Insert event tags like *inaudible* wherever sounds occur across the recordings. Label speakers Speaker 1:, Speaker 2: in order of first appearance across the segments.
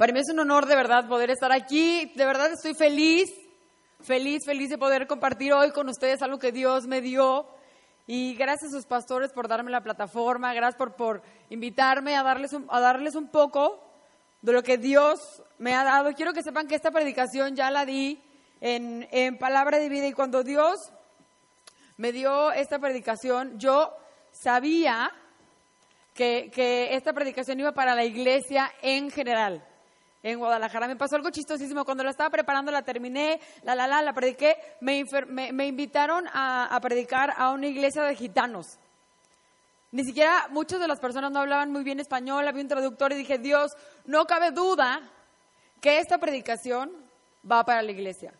Speaker 1: Para mí es un honor de verdad poder estar aquí. De verdad estoy feliz, feliz, feliz de poder compartir hoy con ustedes algo que Dios me dio. Y gracias a sus pastores por darme la plataforma, gracias por, por invitarme a darles, un, a darles un poco de lo que Dios me ha dado. Quiero que sepan que esta predicación ya la di en, en Palabra de Vida y cuando Dios me dio esta predicación, yo sabía que, que esta predicación iba para la iglesia en general en Guadalajara. Me pasó algo chistosísimo. Cuando la estaba preparando, la terminé, la, la, la, la prediqué. Me, me, invitaron a, a, predicar a una iglesia de gitanos. Ni siquiera muchas de las personas no hablaban muy bien español, había un traductor y dije, Dios, no cabe duda que esta predicación va para la iglesia.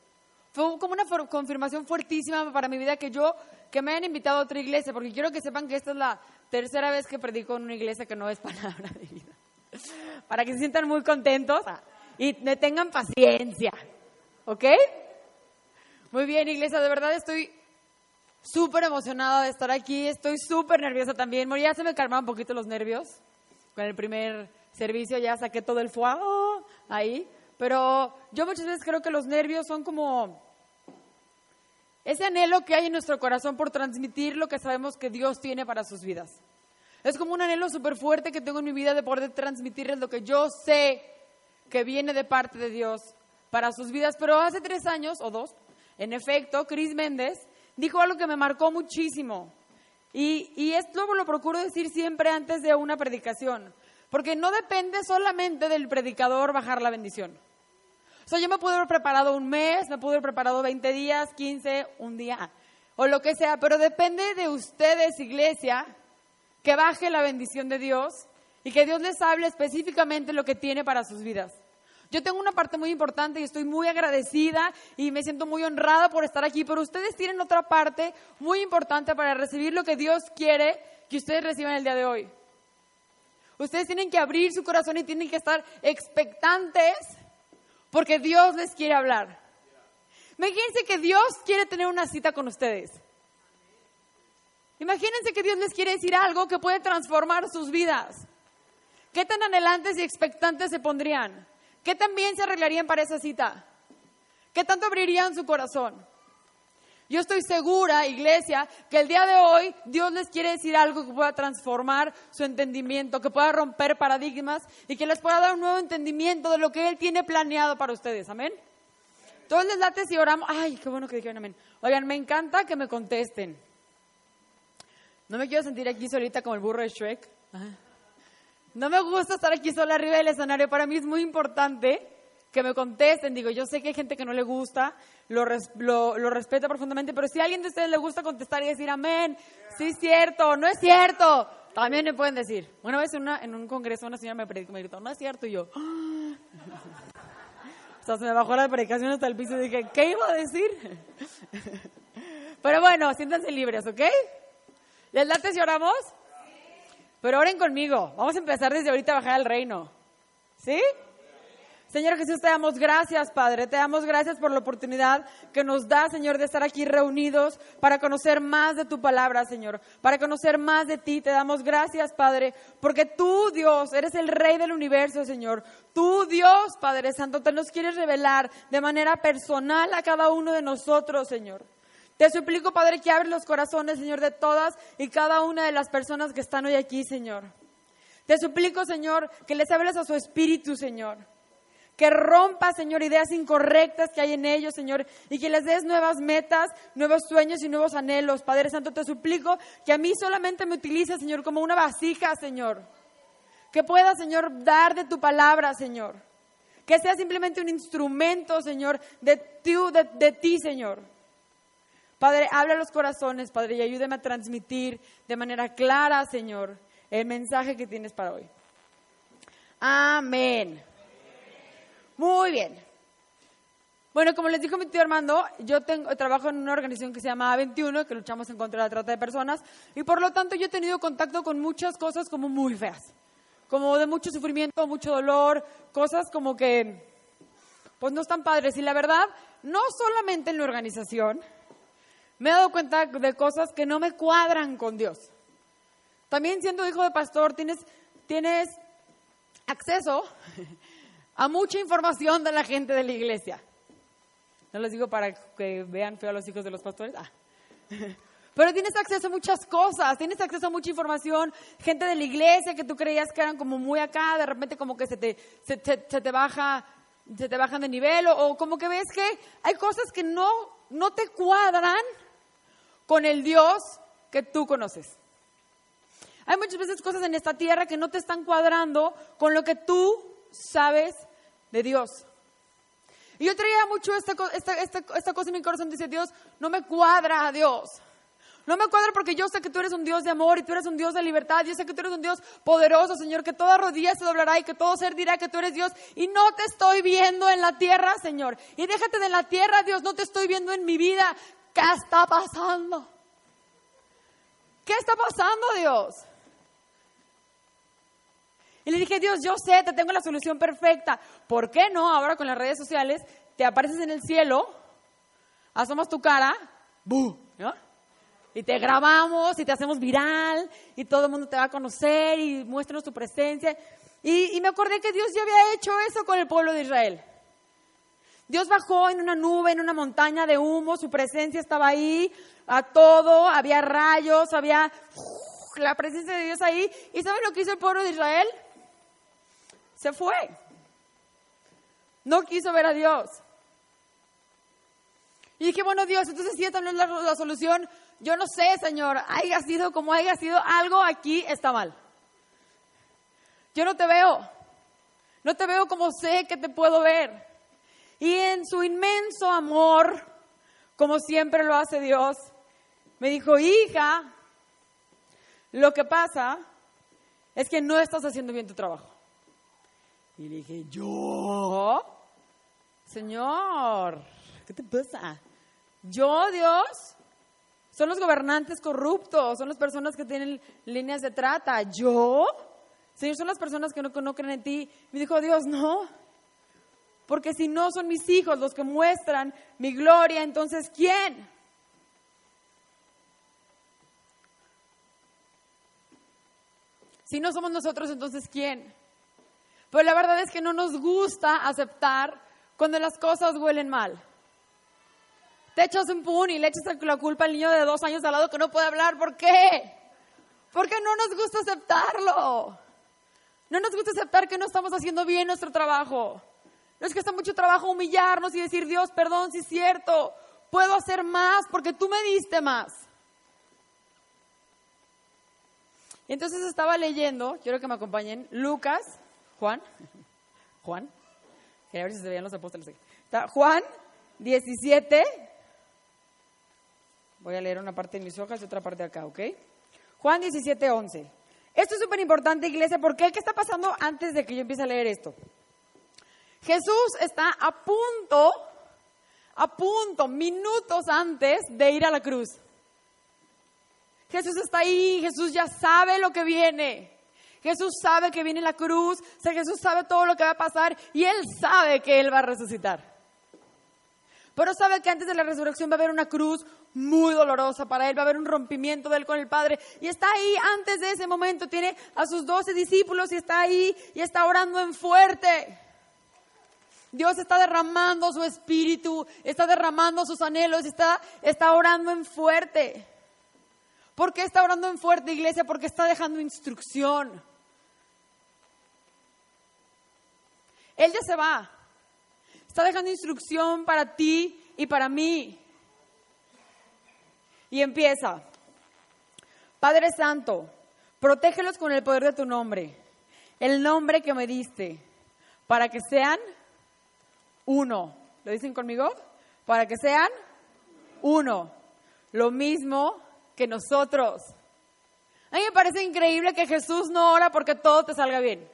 Speaker 1: Fue como una confirmación fuertísima para mi vida que yo, que me hayan invitado a otra iglesia, porque quiero que sepan que esta es la tercera vez que predico en una iglesia que no es *laughs* palabra de vida *laughs* para que se sientan muy contentos y me tengan paciencia. ¿Ok? Muy bien, iglesia, de verdad estoy súper emocionada de estar aquí, estoy súper nerviosa también. Ya se me calmaron un poquito los nervios con el primer servicio, ya saqué todo el fuego ahí, pero yo muchas veces creo que los nervios son como ese anhelo que hay en nuestro corazón por transmitir lo que sabemos que Dios tiene para sus vidas. Es como un anhelo súper fuerte que tengo en mi vida de poder transmitirles lo que yo sé que viene de parte de Dios para sus vidas. Pero hace tres años o dos, en efecto, Chris Méndez dijo algo que me marcó muchísimo. Y, y esto lo procuro decir siempre antes de una predicación. Porque no depende solamente del predicador bajar la bendición. O sea, yo me puedo haber preparado un mes, me puedo haber preparado 20 días, 15, un día, o lo que sea, pero depende de ustedes, iglesia, que baje la bendición de Dios y que Dios les hable específicamente lo que tiene para sus vidas. Yo tengo una parte muy importante y estoy muy agradecida y me siento muy honrada por estar aquí, pero ustedes tienen otra parte muy importante para recibir lo que Dios quiere que ustedes reciban el día de hoy. Ustedes tienen que abrir su corazón y tienen que estar expectantes porque Dios les quiere hablar. Imagínense que Dios quiere tener una cita con ustedes. Imagínense que Dios les quiere decir algo que puede transformar sus vidas. ¿Qué tan anhelantes y expectantes se pondrían? ¿Qué tan bien se arreglarían para esa cita? ¿Qué tanto abrirían su corazón? Yo estoy segura, iglesia, que el día de hoy Dios les quiere decir algo que pueda transformar su entendimiento, que pueda romper paradigmas y que les pueda dar un nuevo entendimiento de lo que Él tiene planeado para ustedes. Amén. Todos les late si oramos. Ay, qué bueno que dijeron amén. Oigan, me encanta que me contesten. No me quiero sentir aquí solita como el burro de Shrek. No me gusta estar aquí sola arriba del escenario. Para mí es muy importante que me contesten. Digo, yo sé que hay gente que no le gusta, lo, lo, lo respeto profundamente, pero si a alguien de ustedes le gusta contestar y decir amén, sí es cierto, no es cierto, también me pueden decir. Una vez en, una, en un congreso una señora me, me gritó, no es cierto, y yo... o sea, se me bajó la predicación hasta el piso y dije, ¿qué iba a decir? *laughs* pero bueno, siéntanse libres, ¿ok? ¿Les late si oramos? Pero oren conmigo. Vamos a empezar desde ahorita a bajar al reino. ¿Sí? Señor Jesús, te damos gracias, Padre. Te damos gracias por la oportunidad que nos da, Señor, de estar aquí reunidos para conocer más de tu palabra, Señor. Para conocer más de ti. Te damos gracias, Padre, porque tú, Dios, eres el Rey del universo, Señor. Tú, Dios, Padre Santo, te nos quieres revelar de manera personal a cada uno de nosotros, Señor. Te suplico, Padre, que abres los corazones, Señor, de todas y cada una de las personas que están hoy aquí, Señor. Te suplico, Señor, que les hables a su espíritu, Señor. Que rompa, Señor, ideas incorrectas que hay en ellos, Señor, y que les des nuevas metas, nuevos sueños y nuevos anhelos. Padre Santo, te suplico que a mí solamente me utilices, Señor, como una vasija, Señor. Que pueda, Señor, dar de tu palabra, Señor. Que sea simplemente un instrumento, Señor, de, de ti Señor. Padre, habla los corazones, Padre, y ayúdame a transmitir de manera clara, Señor, el mensaje que tienes para hoy. Amén. Muy bien. Bueno, como les dijo mi tío Armando, yo tengo, trabajo en una organización que se llama A21, que luchamos en contra de la trata de personas, y por lo tanto yo he tenido contacto con muchas cosas como muy feas, como de mucho sufrimiento, mucho dolor, cosas como que, pues no están padres. Y la verdad, no solamente en la organización, me he dado cuenta de cosas que no me cuadran con Dios. También siendo hijo de pastor, tienes, tienes acceso a mucha información de la gente de la iglesia. No les digo para que vean feo a los hijos de los pastores. Ah. *laughs* Pero tienes acceso a muchas cosas, tienes acceso a mucha información, gente de la iglesia que tú creías que eran como muy acá, de repente como que se te, se, te baja, se te bajan de nivel, o, como que ves que hay cosas que no, no te cuadran con el Dios que tú conoces. Hay muchas veces cosas en esta tierra que no te están cuadrando con lo que tú sabes de Dios. Y yo traía mucho esta, esta, cosa en mi corazón, dice Dios, no me cuadra Dios. No me cuadra porque yo sé que tú eres un Dios de amor y tú eres un Dios de libertad. Yo sé que tú eres un Dios poderoso, Señor, que toda rodilla se doblará y que todo ser dirá que tú eres Dios. Y no te estoy viendo en la tierra, Señor. Y déjate de la tierra, Dios, no te estoy viendo en mi vida. ¿Qué está pasando? ¿Qué está pasando, Dios? Y le dije, Dios, yo sé, te tengo la solución perfecta. ¿Por qué no ahora con las redes sociales te apareces en el cielo, asomas tu cara, ¡bu! Y te grabamos y te hacemos viral y todo el mundo te va a conocer y muéstranos tu presencia. Y me acordé que Dios ya había hecho eso con el pueblo de Israel. Dios bajó en una nube, en una montaña de humo, su presencia estaba ahí, a todo, había rayos, había la presencia de Dios ahí. ¿Y saben lo que hizo el pueblo de Israel? se fue. No quiso ver a Dios. Y dije, bueno, Dios, entonces si esta no es la, solución, yo no sé, Señor, haya sido como haya sido, algo aquí está mal. Yo no te veo. No te veo como sé que te puedo ver. Y en su inmenso amor, como siempre lo hace Dios, me dijo, hija, lo que pasa es que no estás haciendo bien tu trabajo. Y le dije, ¿yo? Señor, ¿qué te pasa? ¿Yo, Dios? Son los gobernantes corruptos, son las personas que tienen líneas de trata. ¿Yo? Señor, son las personas que no, no creen en ti. Me dijo, Dios, no. Porque si no son mis hijos los que muestran mi gloria, entonces ¿quién? Si no somos nosotros, entonces ¿quién? Pero la verdad es que no nos gusta aceptar cuando las cosas huelen mal. Te echas un pun y le echas la culpa al niño de dos años al lado que no puede hablar. ¿Por qué? Porque no nos gusta aceptarlo. No nos gusta aceptar que no estamos haciendo bien nuestro trabajo. No es que está mucho trabajo humillarnos y decir, Dios, perdón, si es cierto, puedo hacer más porque tú me diste más. Y entonces estaba leyendo, quiero que me acompañen, Lucas Juan, *laughs* Juan, a ver si se veían los apóstoles. Juan 17, voy a leer una parte de mis hojas y otra parte de acá, ¿ok? Juan 17, 11. Esto es súper importante, iglesia, porque ¿qué está pasando antes de que yo empiece a leer esto? Jesús está a punto, a punto, minutos antes de ir a la cruz. Jesús está ahí, Jesús ya sabe lo que viene. Jesús sabe que viene la cruz, Jesús sabe todo lo que va a pasar y Él sabe que Él va a resucitar. Pero sabe que antes de la resurrección va a haber una cruz muy dolorosa para Él, va a haber un rompimiento de Él con el Padre. Y está ahí antes de ese momento, tiene a sus doce discípulos y está ahí y está orando en fuerte. Dios está derramando su espíritu, está derramando sus anhelos, está, está orando en fuerte. ¿Por qué está orando en fuerte, iglesia? Porque está dejando instrucción. Él ya se va. Está dejando instrucción para ti y para mí. Y empieza. Padre Santo, protégelos con el poder de tu nombre, el nombre que me diste, para que sean uno. ¿Lo dicen conmigo? Para que sean uno. Lo mismo que nosotros. A mí me parece increíble que Jesús no ora porque todo te salga bien.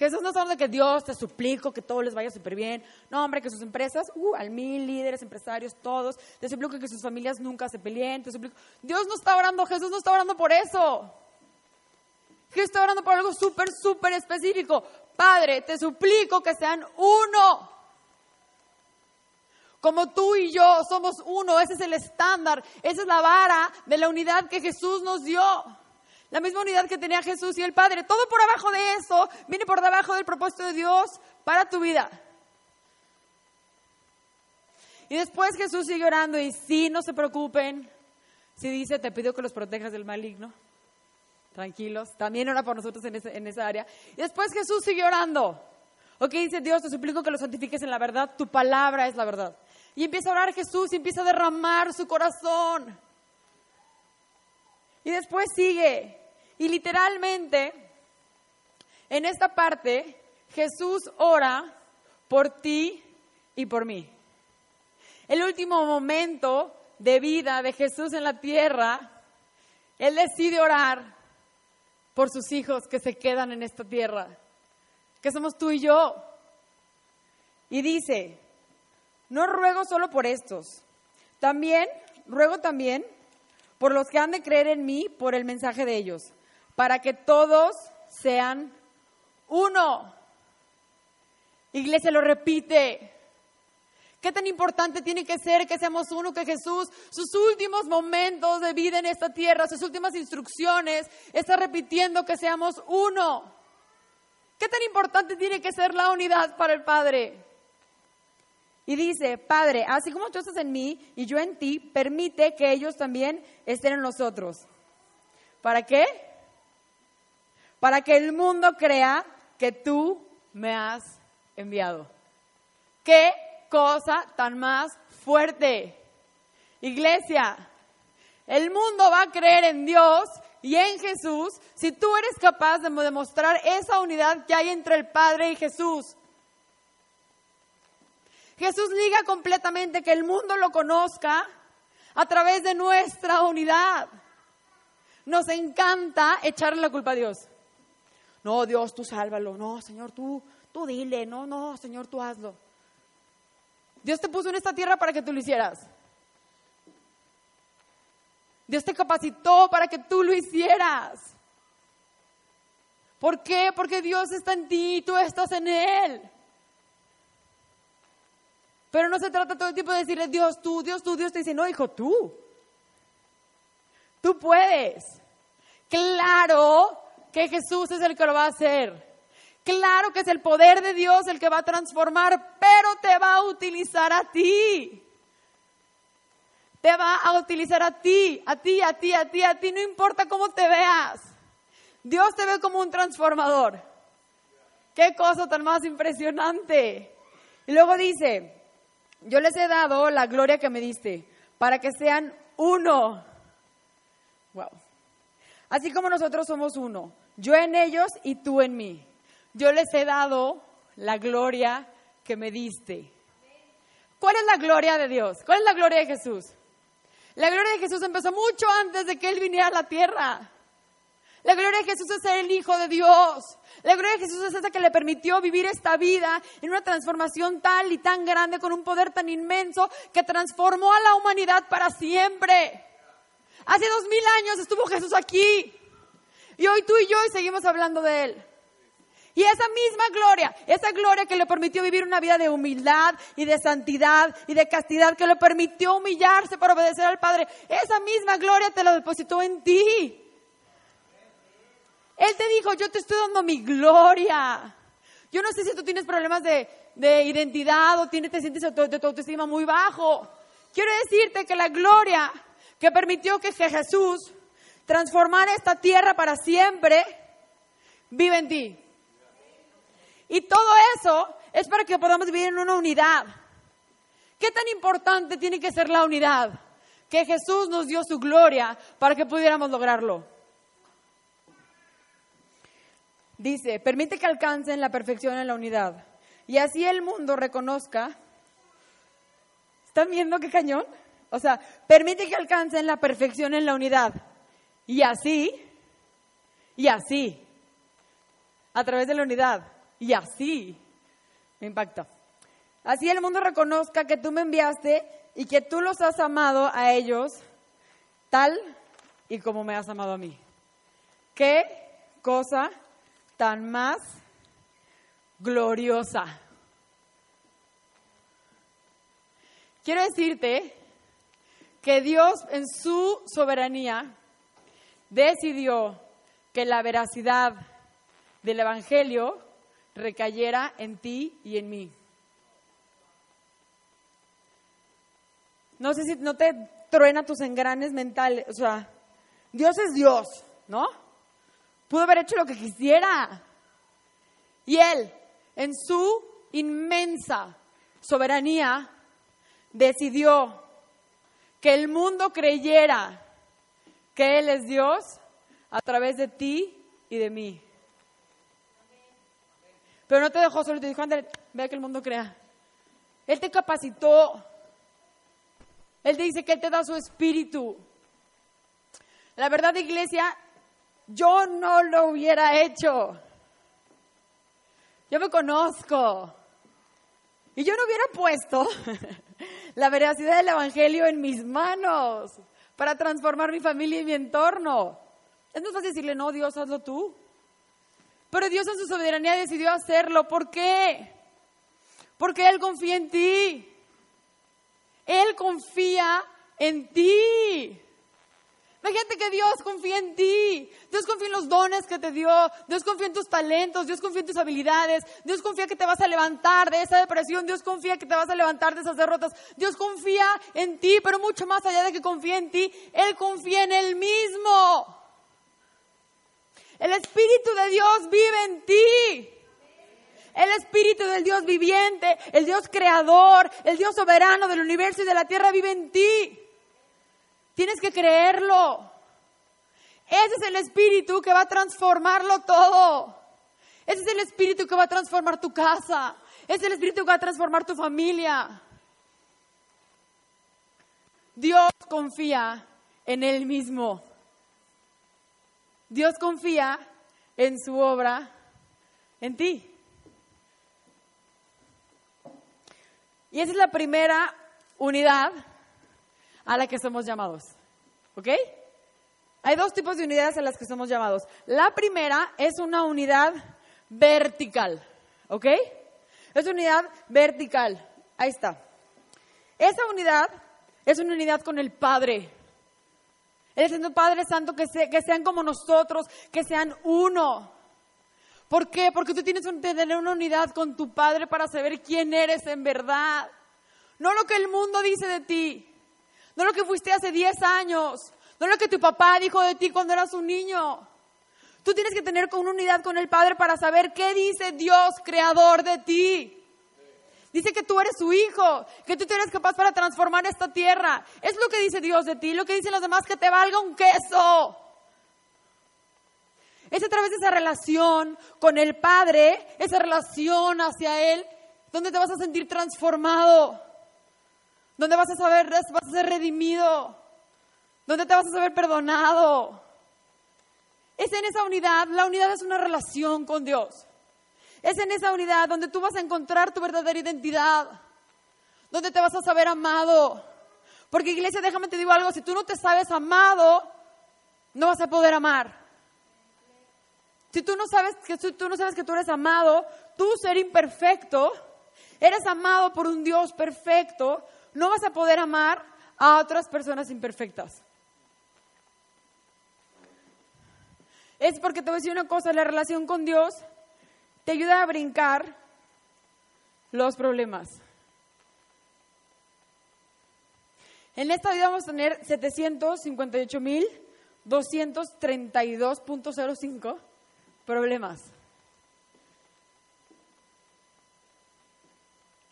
Speaker 1: Jesús no hablando de que Dios te suplico que todo les vaya súper bien. No, hombre, que sus empresas, uh, al mil líderes, empresarios, todos. Te suplico que sus familias nunca se peleen. Te suplico. Dios no está orando, Jesús no está orando por eso. Jesús está orando por algo súper, súper específico. Padre, te suplico que sean uno. Como tú y yo somos uno, ese es el estándar, esa es la vara de la unidad que Jesús nos dio. La misma unidad que tenía Jesús y el Padre. Todo por abajo de eso viene por debajo del propósito de Dios para tu vida. Y después Jesús sigue orando y sí, no se preocupen. Si dice, te pido que los protejas del maligno. Tranquilos. También ora por nosotros en, en esa área. Y después Jesús sigue orando. Ok, dice Dios, te suplico que los santifiques en la verdad. Tu palabra es la verdad. Y empieza a orar Jesús y empieza a derramar su corazón. Y después sigue. Y literalmente, en esta parte, Jesús ora por ti y por mí. El último momento de vida de Jesús en la tierra, Él decide orar por sus hijos que se quedan en esta tierra, que somos tú y yo. Y dice, no ruego solo por estos, también ruego también por los que han de creer en mí por el mensaje de ellos para que todos sean uno. Iglesia lo repite. ¿Qué tan importante tiene que ser que seamos uno que Jesús, sus últimos momentos de vida en esta tierra, sus últimas instrucciones, está repitiendo que seamos uno? ¿Qué tan importante tiene que ser la unidad para el Padre? Y dice, Padre, así como tú estás en mí y yo en ti, permite que ellos también estén en nosotros. ¿Para qué? para que el mundo crea que tú me has enviado. ¿Qué cosa tan más fuerte? Iglesia, el mundo va a creer en Dios y en Jesús si tú eres capaz de demostrar esa unidad que hay entre el Padre y Jesús. Jesús liga completamente que el mundo lo conozca a través de nuestra unidad. Nos encanta echarle la culpa a Dios. No, Dios, tú sálvalo. No, Señor, tú, tú dile. No, no, Señor, tú hazlo. Dios te puso en esta tierra para que tú lo hicieras. Dios te capacitó para que tú lo hicieras. ¿Por qué? Porque Dios está en ti y tú estás en Él. Pero no se trata todo el tiempo de decirle, Dios tú, Dios tú, Dios te dice, no, hijo, tú. Tú puedes. Claro que Jesús es el que lo va a hacer. Claro que es el poder de Dios el que va a transformar, pero te va a utilizar a ti. Te va a utilizar a ti, a ti, a ti, a ti, a ti, no importa cómo te veas. Dios te ve como un transformador. Qué cosa tan más impresionante. Y luego dice, yo les he dado la gloria que me diste para que sean uno. Wow. Así como nosotros somos uno, yo en ellos y tú en mí. Yo les he dado la gloria que me diste. ¿Cuál es la gloria de Dios? ¿Cuál es la gloria de Jesús? La gloria de Jesús empezó mucho antes de que Él viniera a la tierra. La gloria de Jesús es ser el Hijo de Dios. La gloria de Jesús es esa que le permitió vivir esta vida en una transformación tal y tan grande, con un poder tan inmenso, que transformó a la humanidad para siempre. Hace dos mil años estuvo Jesús aquí. Y hoy tú y yo seguimos hablando de Él. Y esa misma gloria, esa gloria que le permitió vivir una vida de humildad y de santidad y de castidad, que le permitió humillarse para obedecer al Padre, esa misma gloria te la depositó en ti. Él te dijo, yo te estoy dando mi gloria. Yo no sé si tú tienes problemas de, identidad o tienes, te sientes de tu autoestima muy bajo. Quiero decirte que la gloria que permitió que Jesús transformar esta tierra para siempre, vive en ti. Y todo eso es para que podamos vivir en una unidad. ¿Qué tan importante tiene que ser la unidad? Que Jesús nos dio su gloria para que pudiéramos lograrlo. Dice, permite que alcancen la perfección en la unidad. Y así el mundo reconozca. ¿Están viendo qué cañón? O sea, permite que alcancen la perfección en la unidad. Y así, y así, a través de la unidad, y así. Me impacta. Así el mundo reconozca que tú me enviaste y que tú los has amado a ellos tal y como me has amado a mí. Qué cosa tan más gloriosa. Quiero decirte que Dios en su soberanía decidió que la veracidad del Evangelio recayera en ti y en mí. No sé si no te truena tus engranes mentales, o sea, Dios es Dios, ¿no? Pudo haber hecho lo que quisiera. Y Él, en su inmensa soberanía, decidió que el mundo creyera que Él es Dios a través de ti y de mí. Pero no te dejó solo, te dijo, anda, vea que el mundo crea. Él te capacitó. Él dice que Él te da su espíritu. La verdad, iglesia, yo no lo hubiera hecho. Yo me conozco. Y yo no hubiera puesto *laughs* la veracidad del Evangelio en mis manos para transformar mi familia y mi entorno. Es más fácil decirle, no, Dios, hazlo tú. Pero Dios en su soberanía decidió hacerlo. ¿Por qué? Porque Él confía en ti. Él confía en ti. Imagínate que Dios confía en ti. Dios confía en los dones que te dio. Dios confía en tus talentos. Dios confía en tus habilidades. Dios confía que te vas a levantar de esa depresión. Dios confía que te vas a levantar de esas derrotas. Dios confía en ti, pero mucho más allá de que confía en ti, Él confía en Él mismo. El Espíritu de Dios vive en ti. El Espíritu del Dios viviente, el Dios creador, el Dios soberano del universo y de la tierra vive en ti. Tienes que creerlo. Ese es el Espíritu que va a transformarlo todo. Ese es el Espíritu que va a transformar tu casa. Ese es el Espíritu que va a transformar tu familia. Dios confía en Él mismo. Dios confía en su obra, en ti. Y esa es la primera unidad a la que somos llamados. ¿Ok? Hay dos tipos de unidades a las que somos llamados. La primera es una unidad vertical. ¿Ok? Es una unidad vertical. Ahí está. Esa unidad es una unidad con el Padre. Él diciendo, Padre Santo, que, que sean como nosotros, que sean uno. ¿Por qué? Porque tú tienes que tener una unidad con tu Padre para saber quién eres en verdad. No lo que el mundo dice de ti. No lo que fuiste hace 10 años. No lo que tu papá dijo de ti cuando eras un niño. Tú tienes que tener una unidad con el Padre para saber qué dice Dios, creador de ti. Dice que tú eres su hijo, que tú eres capaz para transformar esta tierra. Es lo que dice Dios de ti, lo que dicen los demás, que te valga un queso. Es a través de esa relación con el Padre, esa relación hacia Él, donde te vas a sentir transformado, donde vas a saber, vas a ser redimido, donde te vas a saber perdonado. Es en esa unidad, la unidad es una relación con Dios. Es en esa unidad donde tú vas a encontrar tu verdadera identidad, donde te vas a saber amado. Porque iglesia, déjame te digo algo, si tú no te sabes amado, no vas a poder amar. Si tú no sabes que tú no sabes que tú eres amado, tú ser imperfecto, eres amado por un Dios perfecto, no vas a poder amar a otras personas imperfectas. Es porque te voy a decir una cosa, la relación con Dios te ayuda a brincar los problemas. En esta vida vamos a tener 758.232.05 problemas.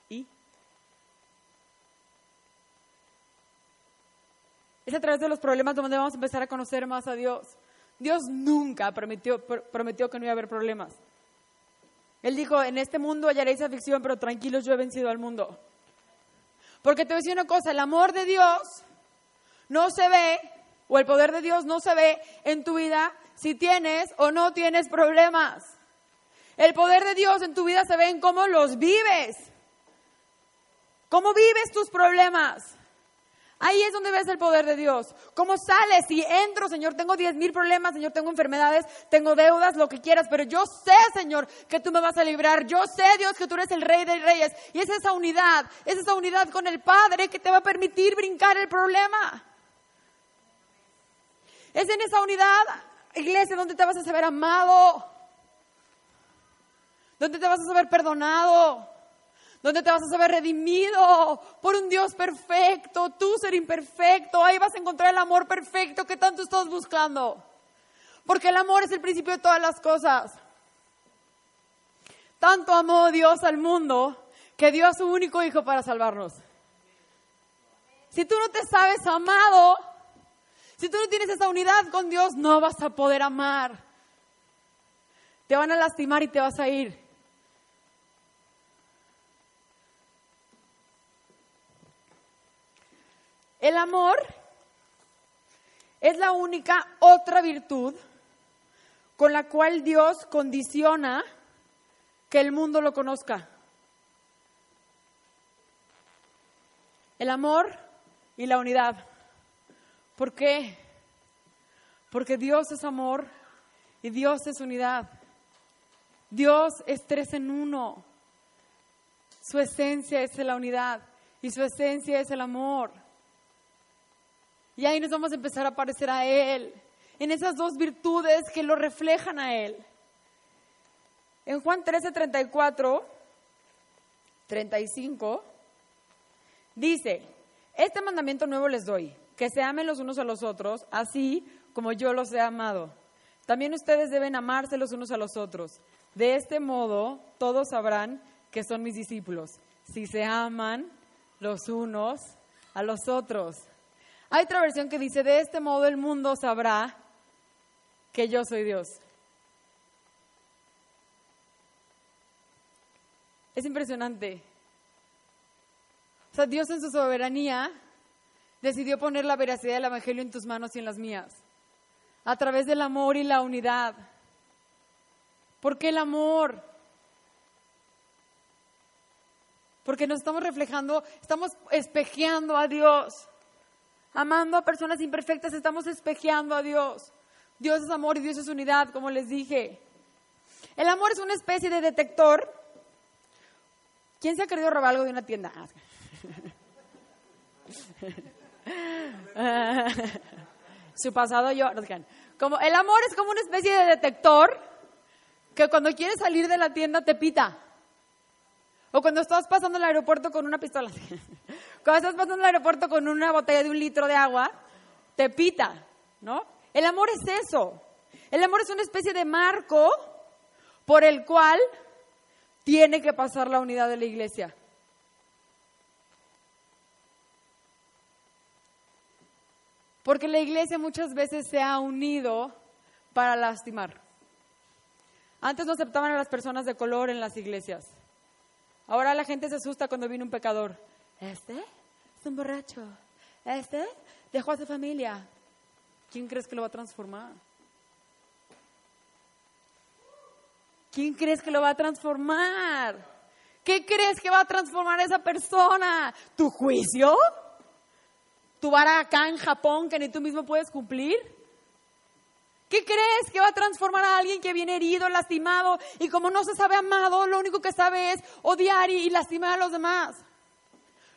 Speaker 1: ¿Y? Es a través de los problemas donde vamos a empezar a conocer más a Dios. Dios nunca prometió, prometió que no iba a haber problemas. Él dijo, en este mundo hallaréis aflicción, pero tranquilos, yo he vencido al mundo. Porque te voy a decir una cosa, el amor de Dios no se ve, o el poder de Dios no se ve en tu vida si tienes o no tienes problemas. El poder de Dios en tu vida se ve en cómo los vives. ¿Cómo vives tus problemas? Ahí es donde ves el poder de Dios. ¿Cómo sales? Si entro, Señor, tengo diez mil problemas, Señor, tengo enfermedades, tengo deudas, lo que quieras, pero yo sé, Señor, que tú me vas a librar. Yo sé, Dios, que tú eres el Rey de Reyes. Y es esa unidad, es esa unidad con el Padre que te va a permitir brincar el problema. Es en esa unidad, iglesia, donde te vas a saber amado, donde te vas a saber perdonado donde te vas a saber redimido por un Dios perfecto, tú ser imperfecto, ahí vas a encontrar el amor perfecto que tanto estás buscando. Porque el amor es el principio de todas las cosas. Tanto amó Dios al mundo que dio a su único hijo para salvarnos. Si tú no te sabes amado, si tú no tienes esa unidad con Dios, no vas a poder amar. Te van a lastimar y te vas a ir. El amor es la única otra virtud con la cual Dios condiciona que el mundo lo conozca. El amor y la unidad. ¿Por qué? Porque Dios es amor y Dios es unidad. Dios es tres en uno. Su esencia es la unidad y su esencia es el amor. Y ahí nos vamos a empezar a parecer a Él, en esas dos virtudes que lo reflejan a Él. En Juan 13, 34, 35, dice, este mandamiento nuevo les doy, que se amen los unos a los otros, así como yo los he amado. También ustedes deben amarse los unos a los otros. De este modo, todos sabrán que son mis discípulos, si se aman los unos a los otros. Hay otra versión que dice, de este modo el mundo sabrá que yo soy Dios. Es impresionante. O sea, Dios en su soberanía decidió poner la veracidad del Evangelio en tus manos y en las mías, a través del amor y la unidad. ¿Por qué el amor? Porque nos estamos reflejando, estamos espejeando a Dios. Amando a personas imperfectas estamos espejeando a Dios. Dios es amor y Dios es unidad, como les dije. El amor es una especie de detector. ¿Quién se ha querido robar algo de una tienda? *laughs* Su pasado yo. Como, el amor es como una especie de detector que cuando quieres salir de la tienda te pita. O cuando estás pasando el aeropuerto con una pistola. *laughs* Cuando estás pasando el aeropuerto con una botella de un litro de agua, te pita, ¿no? El amor es eso. El amor es una especie de marco por el cual tiene que pasar la unidad de la iglesia. Porque la iglesia muchas veces se ha unido para lastimar. Antes no aceptaban a las personas de color en las iglesias. Ahora la gente se asusta cuando viene un pecador. ¿Este? Es un borracho. ¿Este? Dejó a su familia. ¿Quién crees que lo va a transformar? ¿Quién crees que lo va a transformar? ¿Qué crees que va a transformar a esa persona? ¿Tu juicio? ¿Tu vara acá en Japón que ni tú mismo puedes cumplir? ¿Qué crees que va a transformar a alguien que viene herido, lastimado y como no se sabe amado, lo único que sabe es odiar y, lastimar a los demás?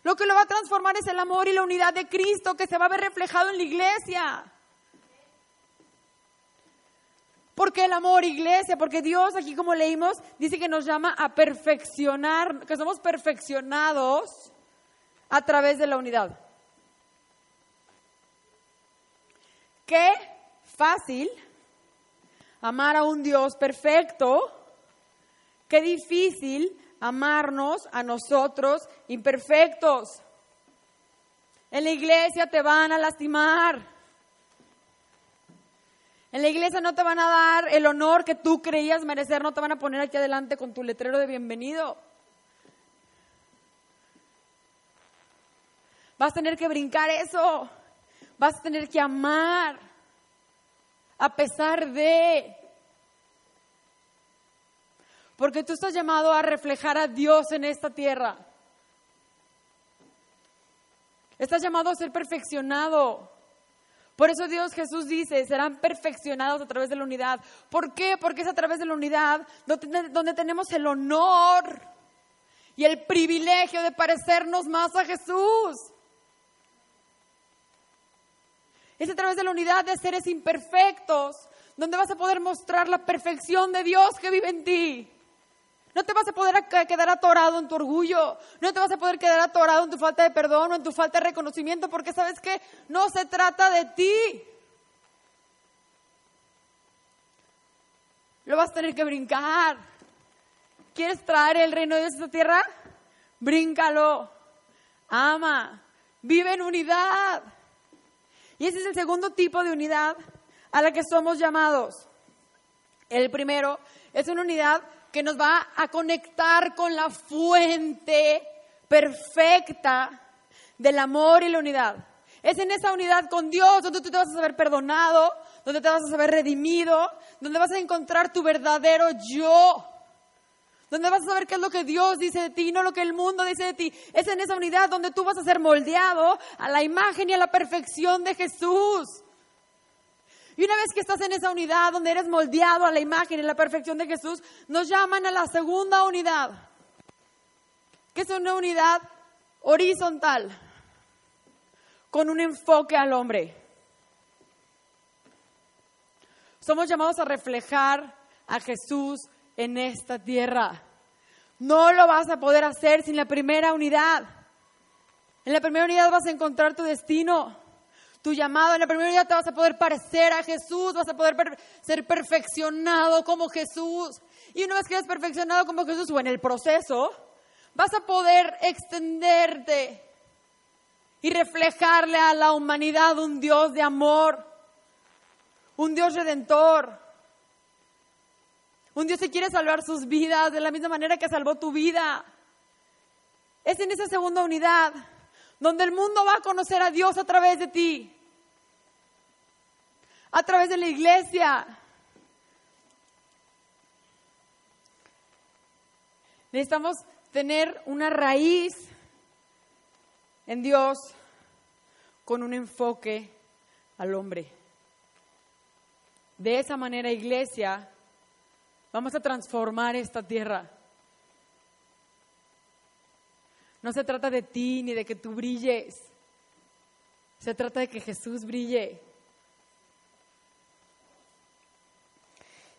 Speaker 1: Lo que lo va a transformar es el amor y la unidad de Cristo que se va a ver reflejado en la iglesia. Porque el amor, iglesia, porque Dios aquí como leímos, dice que nos llama a perfeccionar, que somos perfeccionados a través de la unidad. Qué fácil amar a un Dios perfecto, qué difícil amarnos a nosotros imperfectos. En la iglesia te van a lastimar. En la iglesia no te van a dar el honor que tú creías merecer, no te van a poner aquí adelante con tu letrero de bienvenido. Vas a tener que brincar eso. Vas a tener que amar a pesar de porque tú estás llamado a reflejar a Dios en esta tierra. Estás llamado a ser perfeccionado. Por eso Dios Jesús dice, serán perfeccionados a través de la unidad. ¿Por qué? Porque es a través de la unidad donde, tenemos el honor y el privilegio de parecernos más a Jesús. Es a través de la unidad de seres imperfectos donde vas a poder mostrar la perfección de Dios que vive en ti. No te vas a poder quedar atorado en tu orgullo, no te vas a poder quedar atorado en tu falta de perdón o en tu falta de reconocimiento, porque sabes que no se trata de ti. Lo vas a tener que brincar. ¿Quieres traer el reino de Dios a esta tierra? Bríncalo. Ama. Vive en unidad. Y ese es el segundo tipo de unidad a la que somos llamados. El primero es una unidad que nos va a conectar con la fuente perfecta del amor y la unidad. Es en esa unidad con Dios donde tú te vas a saber perdonado, donde te vas a saber redimido, donde vas a encontrar tu verdadero yo, donde vas a saber qué es lo que Dios dice de ti, no lo que el mundo dice de ti. Es en esa unidad donde tú vas a ser moldeado a la imagen y a la perfección de Jesús. Y una vez que estás en esa unidad donde eres moldeado a la imagen y la perfección de Jesús, nos llaman a la segunda unidad, que es una unidad horizontal, con un enfoque al hombre. Somos llamados a reflejar a Jesús en esta tierra. No lo vas a poder hacer sin la primera unidad. En la primera unidad vas a encontrar tu destino tu llamado. En la primera unidad te vas a poder parecer a Jesús, vas a poder ser perfeccionado como Jesús. Y una vez que eres perfeccionado como Jesús o en el proceso, vas a poder extenderte y reflejarle a la humanidad un Dios de amor, un Dios redentor, un Dios que quiere salvar sus vidas de la misma manera que salvó tu vida. Es en esa segunda unidad donde el mundo va a conocer a Dios a través de ti, a través de la iglesia. Necesitamos tener una raíz en Dios con un enfoque al hombre. De esa manera, iglesia, vamos a transformar esta tierra. No se trata de ti ni de que tú brilles. Se trata de que Jesús brille.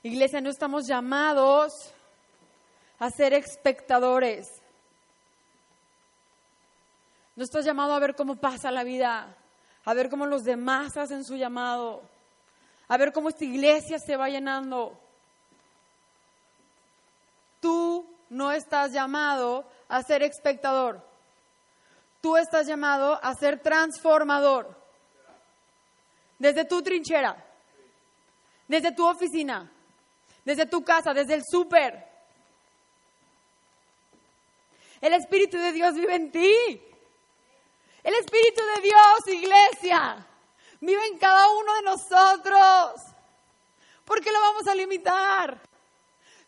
Speaker 1: Iglesia, no estamos llamados a ser espectadores. No estás llamado a ver cómo pasa la vida, a ver cómo los demás hacen su llamado, a ver cómo esta iglesia se va llenando. Tú no estás llamado a ser espectador. Tú estás llamado a ser transformador. Desde tu trinchera, desde tu oficina, desde tu casa, desde el súper. El Espíritu de Dios vive en ti. El Espíritu de Dios, iglesia, vive en cada uno de nosotros. ¿Por qué lo vamos a limitar?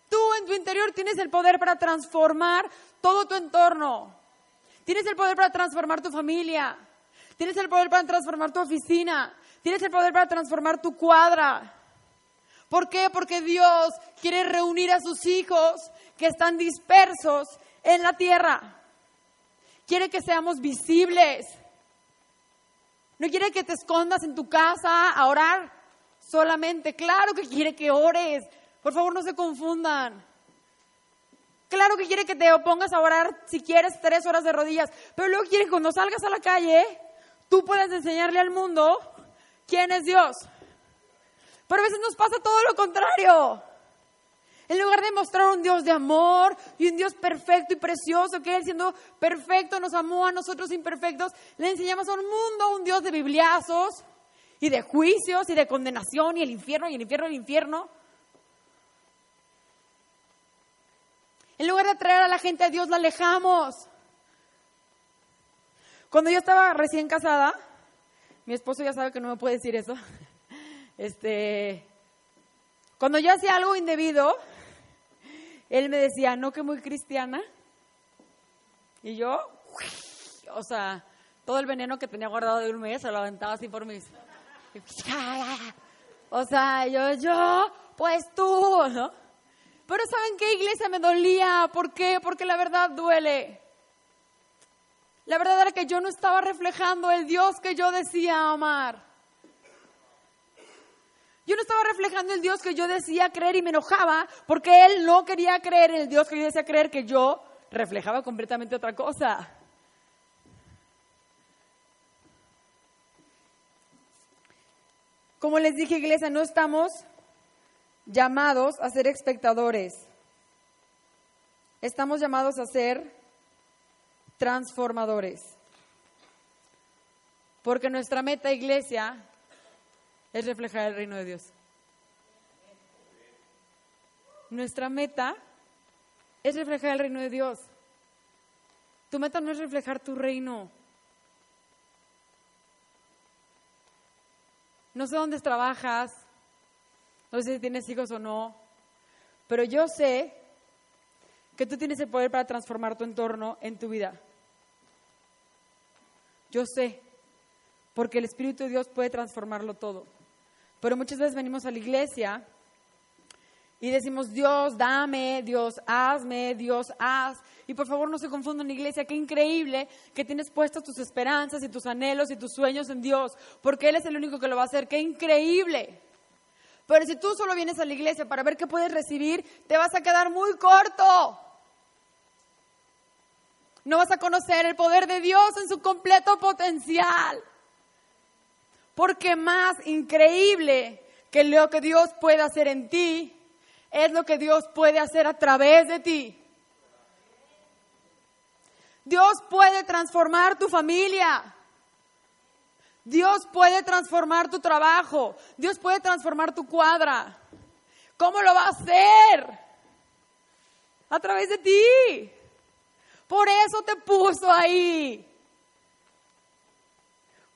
Speaker 1: Tú en tu interior tienes el poder para transformar todo tu entorno. Tienes el poder para transformar tu familia. Tienes el poder para transformar tu oficina. Tienes el poder para transformar tu cuadra. ¿Por qué? Porque Dios quiere reunir a sus hijos que están dispersos en la tierra. Quiere que seamos visibles. No quiere que te escondas en tu casa a orar solamente. Claro que quiere que ores. Por favor, no se confundan. Claro que quiere que te opongas a orar si quieres tres horas de rodillas, pero luego quiere que cuando salgas a la calle tú puedas enseñarle al mundo quién es Dios. Pero a veces nos pasa todo lo contrario. En lugar de mostrar un Dios de amor y un Dios perfecto y precioso, que Él siendo perfecto nos amó a nosotros imperfectos, le enseñamos a un mundo un Dios de bibliazos y de juicios y de condenación y el infierno y el infierno y el infierno. En lugar de atraer a la gente a Dios, la alejamos. Cuando yo estaba recién casada, mi esposo ya sabe que no me puede decir eso. *laughs* Este, cuando yo hacía algo indebido, él me decía, ¿no que muy cristiana? Y yo, o sea, todo el veneno que tenía guardado de un mes se lo aventaba así por mis... *laughs* O sea, yo, yo, pues tú, ¿no? Pero ¿saben qué iglesia me dolía? ¿Por qué? Porque la verdad duele. La verdad era que yo no estaba reflejando el Dios que yo decía amar. Yo no estaba reflejando el Dios que yo decía creer y me enojaba porque Él no quería creer en el Dios que yo decía creer, que yo reflejaba completamente otra cosa. Como les dije, iglesia, no estamos llamados a ser espectadores. Estamos llamados a ser transformadores. Porque nuestra meta, iglesia, es reflejar el reino de Dios. Nuestra meta es reflejar el reino de Dios. Tu meta no es reflejar tu reino. No sé dónde trabajas, no sé si tienes hijos o no, pero yo sé que tú tienes el poder para transformar tu entorno en tu vida. Yo sé, porque el Espíritu de Dios puede transformarlo todo. Pero muchas veces venimos a la iglesia y decimos, Dios, dame, Dios, hazme, Dios, haz. Y por favor no se confundan, iglesia, qué increíble que tienes puestas tus esperanzas y tus anhelos y tus sueños en Dios, porque Él es el único que lo va a hacer. Qué increíble. Pero si tú solo vienes a la iglesia para ver qué puedes recibir, te vas a quedar muy corto. No vas a conocer el poder de Dios en su completo potencial. Porque más increíble que lo que Dios puede hacer en ti es lo que Dios puede hacer a través de ti. Dios puede transformar tu familia. Dios puede transformar tu trabajo. Dios puede transformar tu cuadra. ¿Cómo lo va a hacer? A través de ti. Por eso te puso ahí.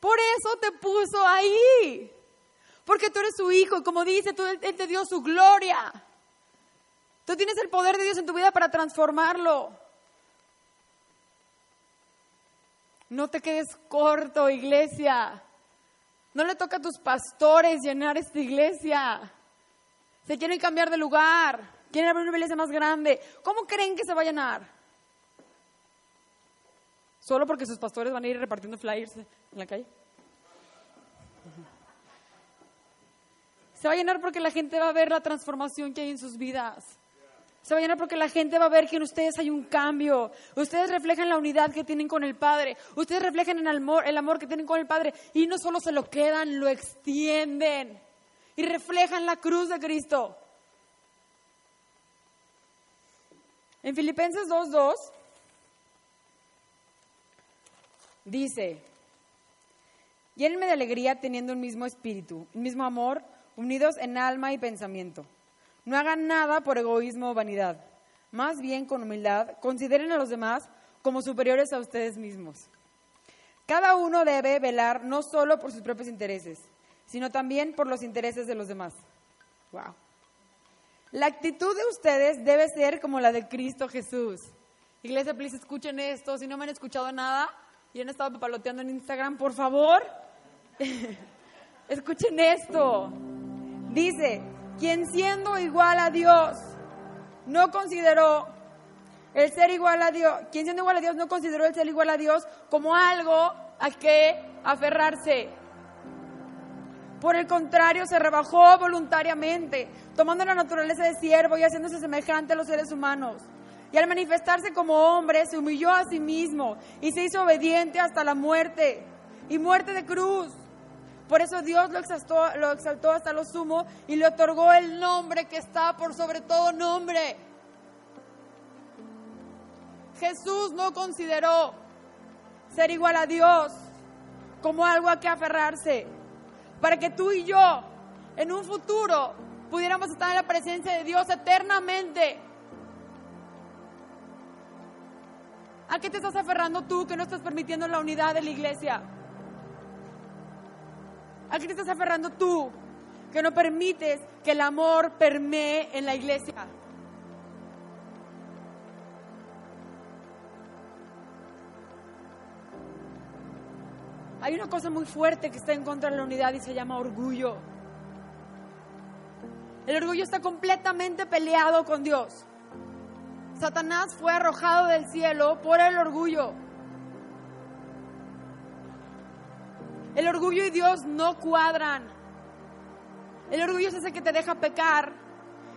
Speaker 1: Por eso te puso ahí. Porque tú eres su hijo, como dice, tú, Él te dio su gloria. Tú tienes el poder de Dios en tu vida para transformarlo. No te quedes corto, iglesia. No le toca a tus pastores llenar esta iglesia. Se quieren cambiar de lugar. Quieren abrir una iglesia más grande. ¿Cómo creen que se va a llenar? ¿Solo porque sus pastores van a ir repartiendo flyers en la calle? Se va a llenar porque la gente va a ver la transformación que hay en sus vidas. Se va a llenar porque la gente va a ver que en ustedes hay un cambio. Ustedes reflejan la unidad que tienen con el Padre. Ustedes reflejan el amor, el amor que tienen con el Padre. Y no solo se lo quedan, lo extienden. Y reflejan la cruz de Cristo. En Filipenses 2.2 dice, llénenme de alegría teniendo un mismo espíritu, un mismo amor, unidos en alma y pensamiento. No hagan nada por egoísmo o vanidad. Más bien, con humildad, consideren a los demás como superiores a ustedes mismos. Cada uno debe velar no solo por sus propios intereses, sino también por los intereses de los demás. Wow. La actitud de ustedes debe ser como la de Cristo Jesús. Iglesia, please, escuchen esto. Si no me han escuchado nada y han estado papaloteando en Instagram, por favor, *laughs* escuchen esto. Dice, quien siendo igual a Dios no consideró el ser igual a Dios, quien siendo igual a Dios no consideró el ser igual a Dios como algo a que aferrarse. Por el contrario, se rebajó voluntariamente, tomando la naturaleza de siervo y haciéndose semejante a los seres humanos. Y al manifestarse como hombre, se humilló a sí mismo y se hizo obediente hasta la muerte y muerte de cruz. Por eso Dios lo exaltó, lo exaltó hasta lo sumo y le otorgó el nombre que está por sobre todo nombre. Jesús no consideró ser igual a Dios como algo a que aferrarse, para que tú y yo en un futuro pudiéramos estar en la presencia de Dios eternamente. ¿A qué te estás aferrando tú que no estás permitiendo la unidad de la iglesia? ¿A qué te estás aferrando tú? Que no permites que el amor permee en la iglesia. Hay una cosa muy fuerte que está en contra de la unidad y se llama orgullo. El orgullo está completamente peleado con Dios. Satanás fue arrojado del cielo por el orgullo. El orgullo y Dios no cuadran. El orgullo es ese que te deja pecar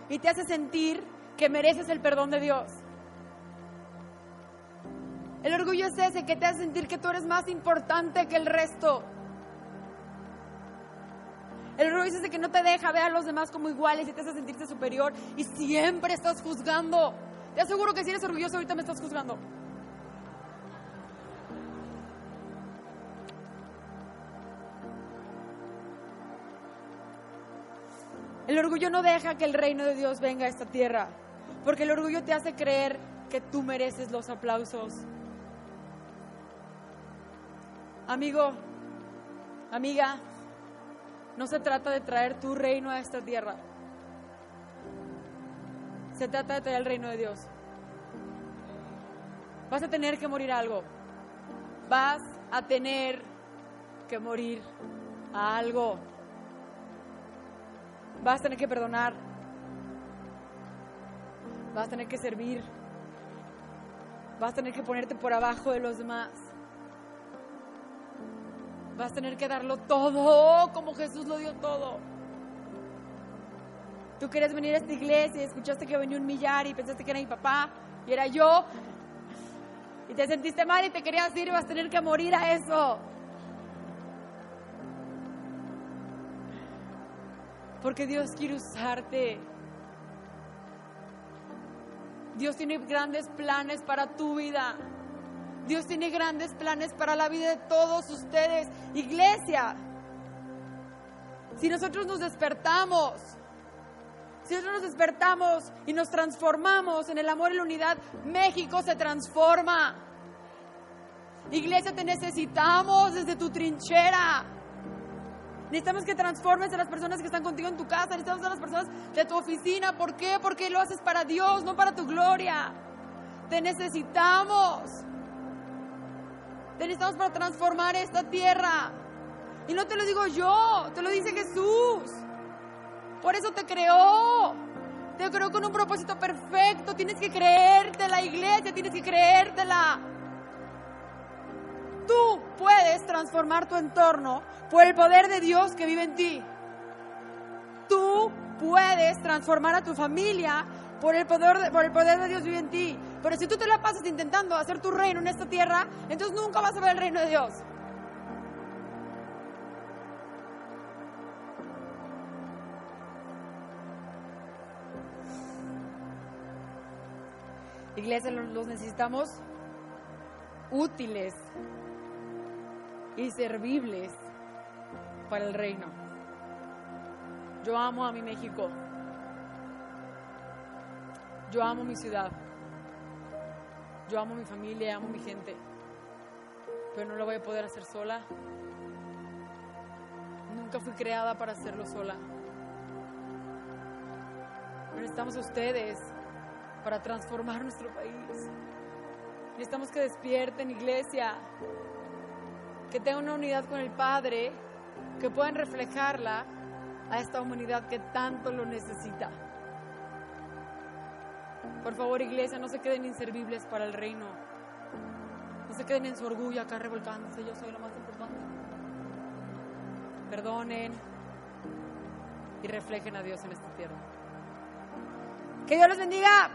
Speaker 1: y te hace sentir que mereces el perdón de Dios. El orgullo es ese que te hace sentir que tú eres más importante que el resto. El orgullo es ese que no te deja ver a los demás como iguales y te hace sentirte superior y siempre estás juzgando. Te aseguro que si eres orgulloso ahorita me estás juzgando. El orgullo no deja que el reino de Dios venga a esta tierra, porque el orgullo te hace creer que tú mereces los aplausos. Amigo, amiga, no se trata de traer tu reino a esta tierra. Se trata de traer el reino de Dios. Vas a tener que morir algo. Vas a tener que morir a algo. Vas a tener que perdonar. Vas a tener que servir. Vas a tener que ponerte por abajo de los demás. Vas a tener que darlo todo como Jesús lo dio todo. Tú querías venir a esta iglesia y escuchaste que venía un millar y pensaste que era mi papá y era yo. Y te sentiste mal y te querías ir y vas a tener que morir a eso. Porque Dios quiere usarte. Dios tiene grandes planes para tu vida. Dios tiene grandes planes para la vida de todos ustedes. Iglesia, si nosotros nos despertamos, si nosotros nos despertamos y nos transformamos en el amor y la unidad, México se transforma. Iglesia, te necesitamos desde tu trinchera. Necesitamos que transformes a las personas que están contigo en tu casa, necesitamos a las personas de tu oficina. ¿Por qué? Porque lo haces para Dios, no para tu gloria. Te necesitamos. Te necesitamos para transformar esta tierra. Y no te lo digo yo, te lo dice Jesús. Por eso te creó. Te creó con un propósito perfecto. Tienes que creértela, iglesia, tienes que creértela. Tú puedes transformar tu entorno por el poder de Dios que vive en ti. Tú puedes transformar a tu familia por el poder de, por el poder de Dios vive en ti. Pero si tú te la pasas intentando hacer tu reino en esta tierra, entonces nunca vas a ver el reino de Dios. Iglesia, los necesitamos útiles y servibles para el reino. Yo amo a mi México. Yo amo mi ciudad. Yo amo mi familia, amo mi gente. Pero no lo voy a poder hacer sola. Nunca fui creada para hacerlo sola. Necesitamos a ustedes para transformar nuestro país. Necesitamos que despierten, iglesia, que tengan una unidad con el Padre, que puedan reflejarla a esta humanidad que tanto lo necesita. Por favor, iglesia, no se queden inservibles para el reino. No se queden en su orgullo acá revolcándose. Yo soy lo más importante. Perdonen y reflejen a Dios en esta tierra. Que Dios los bendiga.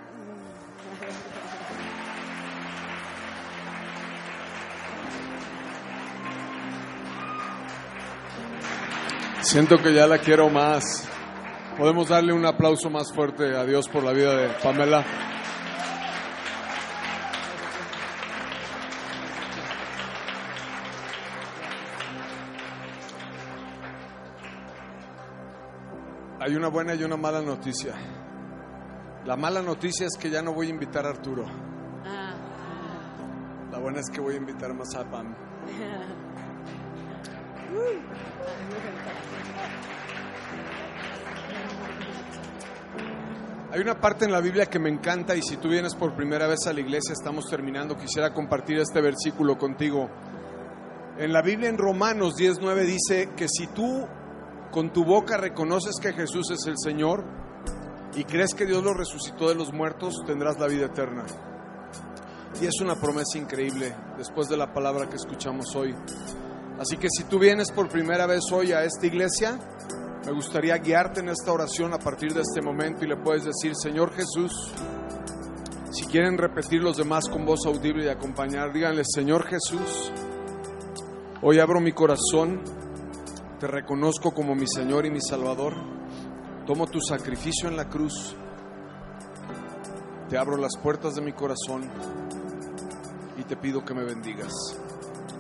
Speaker 2: Siento que ya la quiero más. Podemos darle un aplauso más fuerte a Dios por la vida de Pamela. Hay una buena y una mala noticia. La mala noticia es que ya no voy a invitar a Arturo.
Speaker 1: Ah.
Speaker 2: La buena es que voy a invitar más a Pam. *laughs* Hay una parte en la Biblia que me encanta y si tú vienes por primera vez a la iglesia, estamos terminando, quisiera compartir este versículo contigo. En la Biblia en Romanos 19 dice que si tú con tu boca reconoces que Jesús es el Señor y crees que Dios lo resucitó de los muertos, tendrás la vida eterna. Y es una promesa increíble después de la palabra que escuchamos hoy. Así que si tú vienes por primera vez hoy a esta iglesia, me gustaría guiarte en esta oración a partir de este momento y le puedes decir, Señor Jesús, si quieren repetir los demás con voz audible y acompañar, díganle, Señor Jesús, hoy abro mi corazón, te reconozco como mi Señor y mi Salvador, tomo tu sacrificio en la cruz, te abro las puertas de mi corazón y te pido que me bendigas